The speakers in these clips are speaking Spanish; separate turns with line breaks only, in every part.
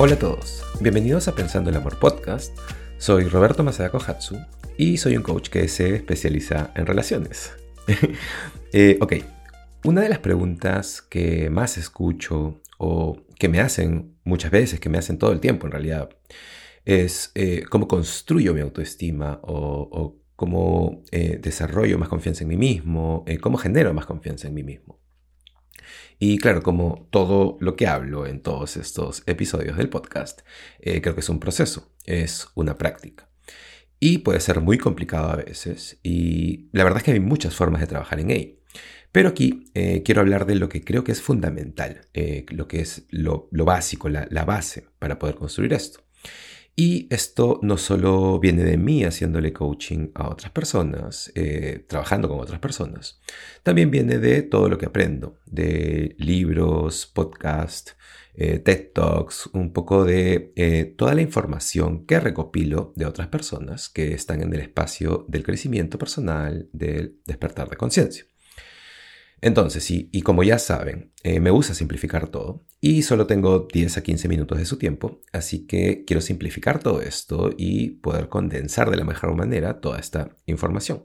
Hola a todos, bienvenidos a Pensando el Amor Podcast. Soy Roberto Masada Kohatsu y soy un coach que se especializa en relaciones. Eh, ok, una de las preguntas que más escucho o que me hacen muchas veces, que me hacen todo el tiempo en realidad, es eh, cómo construyo mi autoestima o, cómo eh, desarrollo más confianza en mí mismo, cómo genero más confianza en mí mismo. Y claro, como todo lo que hablo en todos estos episodios del podcast, eh, creo que es un proceso, es una práctica. Y puede ser muy complicado a veces, y la verdad es que hay muchas formas de trabajar en ello. Pero aquí eh, quiero hablar de lo que creo que es fundamental, eh, lo que es lo, básico, la, base para poder construir esto. Y esto no solo viene de mí haciéndole coaching a otras personas, eh, trabajando con otras personas, también viene de todo lo que aprendo, de libros, podcasts, eh, TED Talks, un poco de eh, toda la información que recopilo de otras personas que están en el espacio del crecimiento personal, del despertar de conciencia. Entonces, y, y como ya saben, eh, me gusta simplificar todo y solo tengo 10 a 15 minutos de su tiempo, así que quiero simplificar todo esto y poder condensar de la mejor manera toda esta información.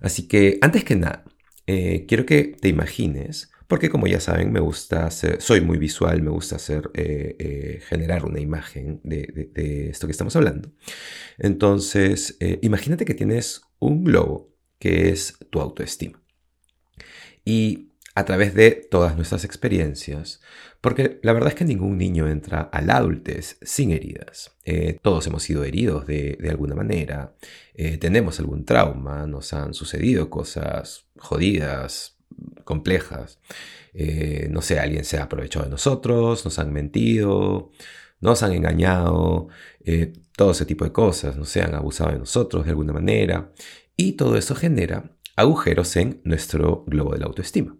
Así que, antes que nada, eh, quiero que te imagines, porque como ya saben, me gusta hacer, soy muy visual, me gusta hacer, eh, generar una imagen de, de, esto que estamos hablando. Entonces, imagínate que tienes un globo que es tu autoestima. Y a través de todas nuestras experiencias, porque la verdad es que ningún niño entra a la adultez sin heridas. Eh, todos hemos sido heridos de, alguna manera, eh, tenemos algún trauma, nos han sucedido cosas jodidas, complejas. Eh, no sé, alguien se ha aprovechado de nosotros, nos han mentido, nos han engañado, todo ese tipo de cosas, no se han abusado de nosotros de alguna manera. Y todo eso genera agujeros en nuestro globo de la autoestima.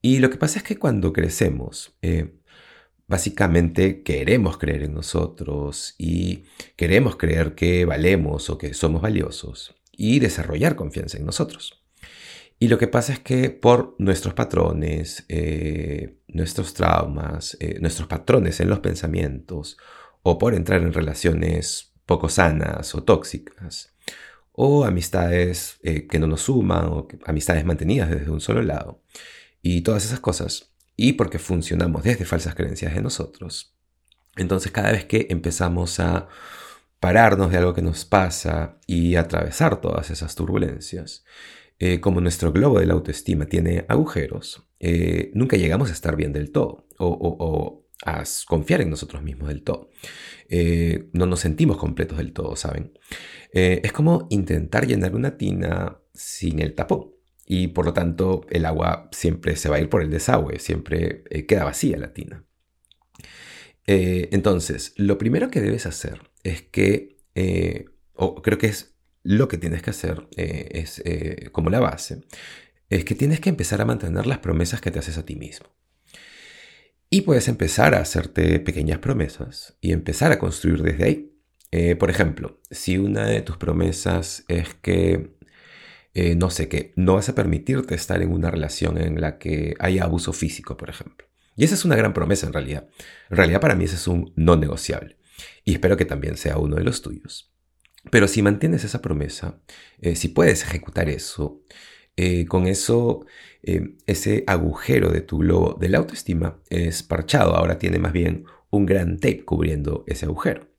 Y lo que pasa es que cuando crecemos, eh, básicamente queremos creer en nosotros y queremos creer que valemos o que somos valiosos y desarrollar confianza en nosotros. Y lo que pasa es que por nuestros patrones, eh, nuestros traumas, eh, nuestros patrones en los pensamientos, o por entrar en relaciones poco sanas o tóxicas, o amistades eh, que no nos suman, o amistades mantenidas desde un solo lado, y todas esas cosas, y porque funcionamos desde falsas creencias de nosotros. Entonces cada vez que empezamos a pararnos de algo que nos pasa y atravesar todas esas turbulencias, eh, como nuestro globo de la autoestima tiene agujeros, eh, nunca llegamos a estar bien del todo a confiar en nosotros mismos del todo. no nos sentimos completos del todo, ¿saben? Eh, es como intentar llenar una tina sin el tapón. Y por lo tanto el agua siempre se va a ir por el desagüe, siempre eh, queda vacía la tina. Eh, entonces, lo primero que debes hacer es que, o creo que es lo que tienes que hacer, es como la base, es que tienes que empezar a mantener las promesas que te haces a ti mismo. Y puedes empezar a hacerte pequeñas promesas y empezar a construir desde ahí. Eh, por ejemplo, si una de tus promesas es que, eh, no sé, que no vas a permitirte estar en una relación en la que haya abuso físico, por ejemplo. Y esa es una gran promesa en realidad. En realidad para mí ese es un no negociable. Y espero que también sea uno de los tuyos. Pero si mantienes esa promesa, eh, si puedes ejecutar eso, con eso ese agujero de tu globo de la autoestima es parchado. Ahora tiene más bien un gran tape cubriendo ese agujero.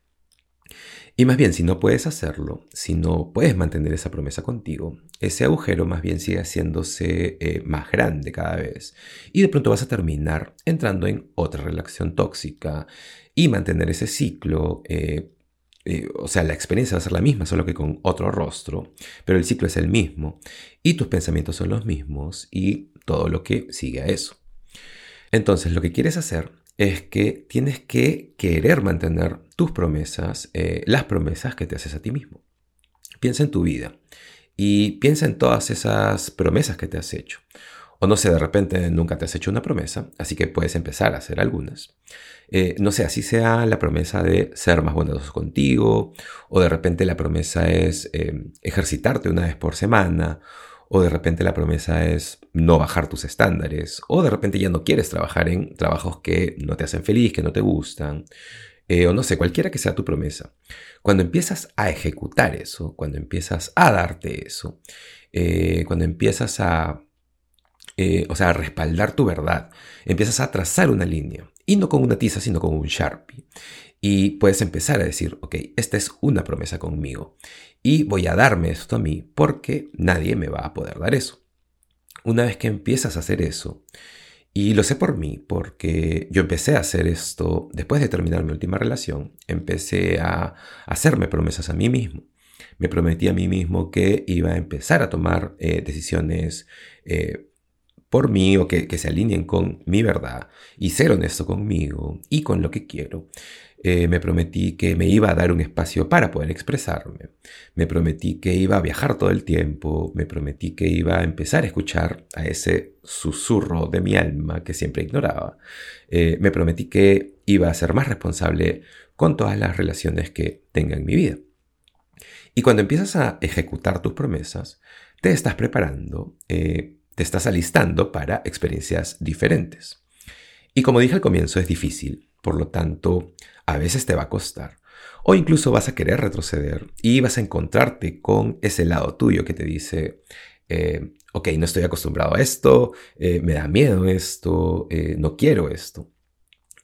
Y más bien, si no puedes hacerlo, si no puedes mantener esa promesa contigo, ese agujero más bien sigue haciéndose eh, más grande cada vez. Y de pronto vas a terminar entrando en otra relación tóxica y mantener ese ciclo. Eh, eh, o sea, la experiencia va a ser la misma, solo que con otro rostro, pero el ciclo es el mismo y tus pensamientos son los mismos y todo lo que sigue a eso. Entonces, lo que quieres hacer es que tienes que querer mantener tus promesas, eh, las promesas que te haces a ti mismo. Piensa en tu vida y piensa en todas esas promesas que te has hecho. O no sé, de repente nunca te has hecho una promesa, así que puedes empezar a hacer algunas. Eh, no sé, así sea la promesa de ser más bondadoso contigo, o de repente la promesa es eh, ejercitarte una vez por semana, o de repente la promesa es no bajar tus estándares, o de repente ya no quieres trabajar en trabajos que no te hacen feliz, que no te gustan, eh, o no sé, cualquiera que sea tu promesa. Cuando empiezas a ejecutar eso, cuando empiezas a darte eso, eh, cuando empiezas a, eh, o sea, respaldar tu verdad, empiezas a trazar una línea, y no con una tiza, sino con un Sharpie. Y puedes empezar a decir, ok, esta es una promesa conmigo y voy a darme esto a mí porque nadie me va a poder dar eso. Una vez que empiezas a hacer eso, y lo sé por mí, porque yo empecé a hacer esto después de terminar mi última relación, empecé a hacerme promesas a mí mismo. Me prometí a mí mismo que iba a empezar a tomar eh, decisiones eh, por mí o que, se alineen con mi verdad y ser honesto conmigo y con lo que quiero. Eh, me prometí que me iba a dar un espacio para poder expresarme. Me prometí que iba a viajar todo el tiempo. Me prometí que iba a empezar a escuchar a ese susurro de mi alma que siempre ignoraba. Eh, me prometí que iba a ser más responsable con todas las relaciones que tenga en mi vida. Y cuando empiezas a ejecutar tus promesas, te estás preparando, eh, te estás alistando para experiencias diferentes. Y como dije al comienzo, es difícil. Por lo tanto, a veces te va a costar. O incluso vas a querer retroceder y vas a encontrarte con ese lado tuyo que te dice, eh, ok, no estoy acostumbrado a esto, eh, me da miedo esto, eh, no quiero esto.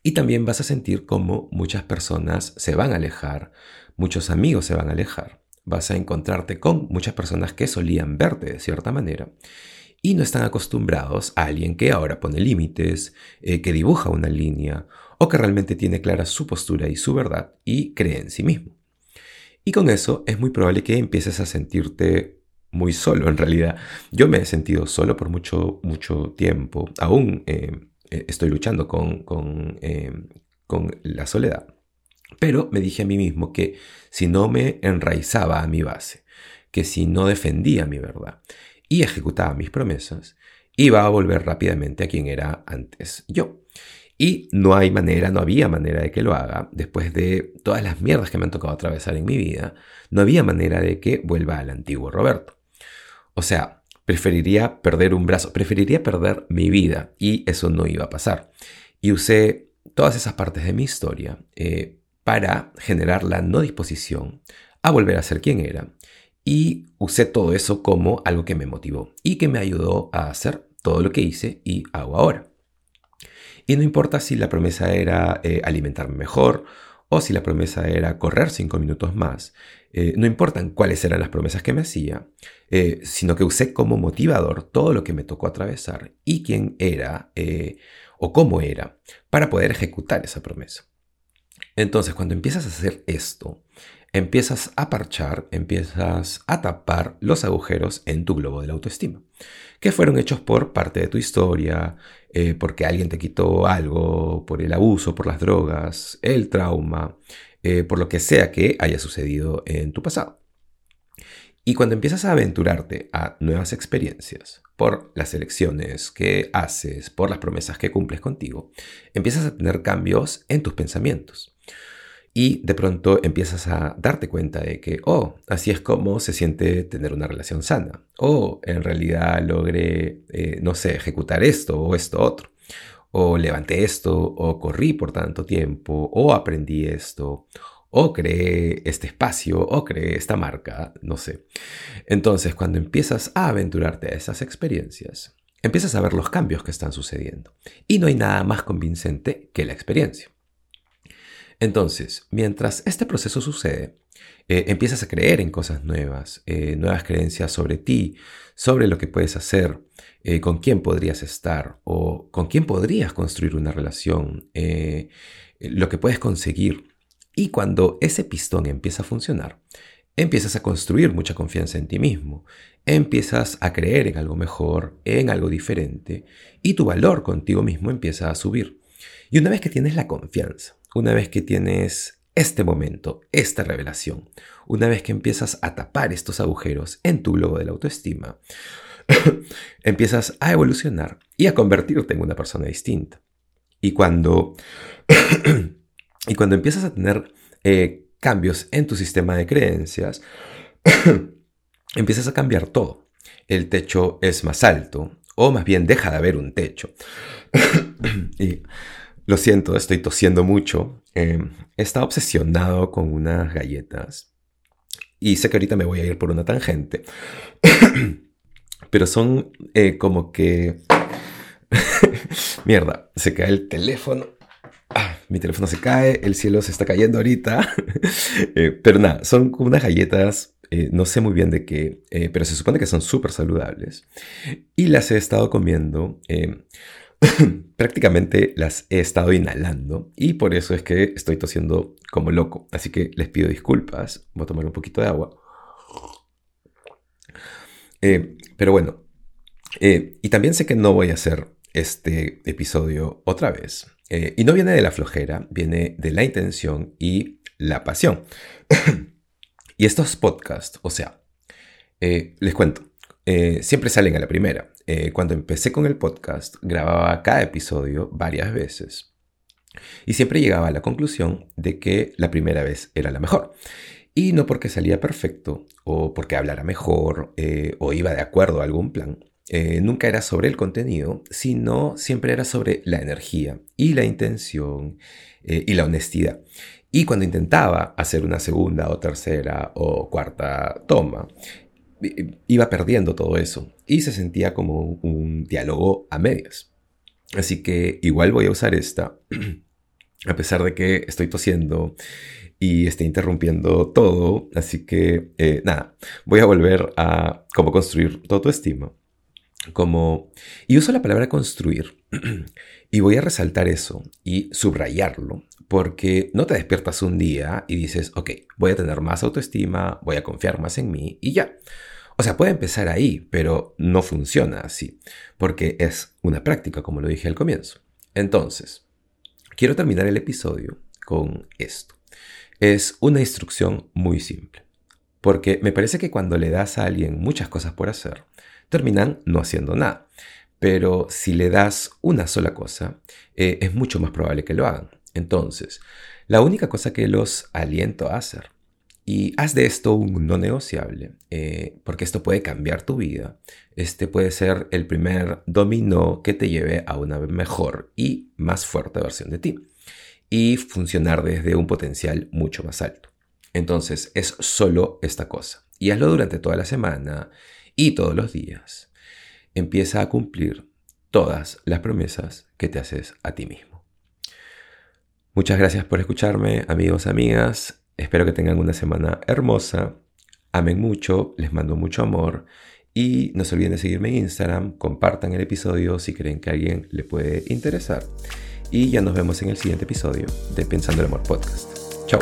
Y también vas a sentir como muchas personas se van a alejar, muchos amigos se van a alejar. Vas a encontrarte con muchas personas que solían verte de cierta manera y no están acostumbrados a alguien que ahora pone límites, que dibuja una línea o que realmente tiene clara su postura y su verdad y cree en sí mismo. Y con eso es muy probable que empieces a sentirte muy solo en realidad. Yo me he sentido solo por mucho, mucho tiempo. Aún eh, eh, estoy luchando con, con, eh, con la soledad. Pero me dije a mí mismo que si no me enraizaba a mi base, que si no defendía mi verdad y ejecutaba mis promesas, iba a volver rápidamente a quien era antes yo. Y no hay manera, no había manera de que lo haga. Después de todas las mierdas que me han tocado atravesar en mi vida, no había manera de que vuelva al antiguo Roberto. O sea, preferiría perder un brazo, preferiría perder mi vida y eso no iba a pasar. Y usé todas esas partes de mi historia eh, para generar la no disposición a volver a ser quien era. Y usé todo eso como algo que me motivó y que me ayudó a hacer todo lo que hice y hago ahora. Y no importa si la promesa era eh, alimentarme mejor o si la promesa era correr cinco minutos más. Eh, no importan cuáles eran las promesas que me hacía, eh, sino que usé como motivador todo lo que me tocó atravesar y quién era o cómo era para poder ejecutar esa promesa. Entonces, cuando empiezas a hacer esto, empiezas a parchar, empiezas a tapar los agujeros en tu globo de la autoestima, que fueron hechos por parte de tu historia, eh, porque alguien te quitó algo, por el abuso, por las drogas, el trauma, eh, por lo que sea que haya sucedido en tu pasado. Y cuando empiezas a aventurarte a nuevas experiencias, por las elecciones que haces, por las promesas que cumples contigo, empiezas a tener cambios en tus pensamientos. Y de pronto empiezas a darte cuenta de que, oh, así es como se siente tener una relación sana. O en realidad logré, eh, no sé, ejecutar esto o esto otro. O levanté esto, o corrí por tanto tiempo, o aprendí esto, o creé este espacio, o creé esta marca, no sé. Entonces, cuando empiezas a aventurarte a esas experiencias, empiezas a ver los cambios que están sucediendo. Y no hay nada más convincente que la experiencia. Entonces, mientras este proceso sucede, eh, empiezas a creer en cosas nuevas, eh, nuevas creencias sobre ti, sobre lo que puedes hacer, eh, con quién podrías estar o con quién podrías construir una relación, lo que puedes conseguir. Y cuando ese pistón empieza a funcionar, empiezas a construir mucha confianza en ti mismo, empiezas a creer en algo mejor, en algo diferente, y tu valor contigo mismo empieza a subir. Y una vez que tienes la confianza, una vez que tienes este momento, esta revelación, una vez que empiezas a tapar estos agujeros en tu globo de la autoestima, empiezas a evolucionar y a convertirte en una persona distinta. Y cuando, y cuando empiezas a tener eh, cambios en tu sistema de creencias, empiezas a cambiar todo. el techo es más alto, o más bien deja de haber un techo. y lo siento, estoy tosiendo mucho. Eh, he estado obsesionado con unas galletas. Y sé que ahorita me voy a ir por una tangente. Pero son eh, como que... Mierda, se cae el teléfono. Ah, mi teléfono se cae, el cielo se está cayendo ahorita. Eh, pero nada, son unas galletas eh, no sé muy bien de qué, pero se supone que son súper saludables. Y las he estado comiendo, eh, prácticamente las he estado inhalando y por eso es que estoy tosiendo como loco. Así que les pido disculpas, voy a tomar un poquito de agua. pero bueno, y también sé que no voy a hacer este episodio otra vez. y no viene de la flojera, viene de la intención y la pasión. Y estos podcasts, o sea, eh, les cuento, eh, siempre salen a la primera. Eh, cuando empecé con el podcast, grababa cada episodio varias veces. Y siempre llegaba a la conclusión de que la primera vez era la mejor. Y no porque salía perfecto, o porque hablara mejor, o iba de acuerdo a algún plan. nunca era sobre el contenido, sino siempre era sobre la energía y la intención y la honestidad. Y cuando intentaba hacer una segunda o tercera o cuarta toma, iba perdiendo todo eso y se sentía como un diálogo a medias. Así que igual voy a usar esta, a pesar de que estoy tosiendo y esté interrumpiendo todo. Así que eh, nada, voy a volver a cómo construir todo tu estima. Como, y uso la palabra construir y voy a resaltar eso y subrayarlo porque no te despiertas un día y dices, ok, voy a tener más autoestima, voy a confiar más en mí y ya. O sea, puede empezar ahí, pero no funciona así, porque es una práctica, como lo dije al comienzo. Entonces, quiero terminar el episodio con esto. Es una instrucción muy simple, porque me parece que cuando le das a alguien muchas cosas por hacer, terminan no haciendo nada. Pero si le das una sola cosa, eh, es mucho más probable que lo hagan. Entonces, la única cosa que los aliento a hacer, y haz de esto un no negociable, eh, porque esto puede cambiar tu vida, este puede ser el primer dominó que te lleve a una mejor y más fuerte versión de ti, y funcionar desde un potencial mucho más alto. Entonces, es solo esta cosa, y hazlo durante toda la semana y todos los días. Empieza a cumplir todas las promesas que te haces a ti mismo. Muchas gracias por escucharme, amigos, amigas. Espero que tengan una semana hermosa. Amen mucho, les mando mucho amor. Y no se olviden de seguirme en Instagram, compartan el episodio si creen que a alguien le puede interesar. Y ya nos vemos en el siguiente episodio de Pensando el Amor Podcast. Chao.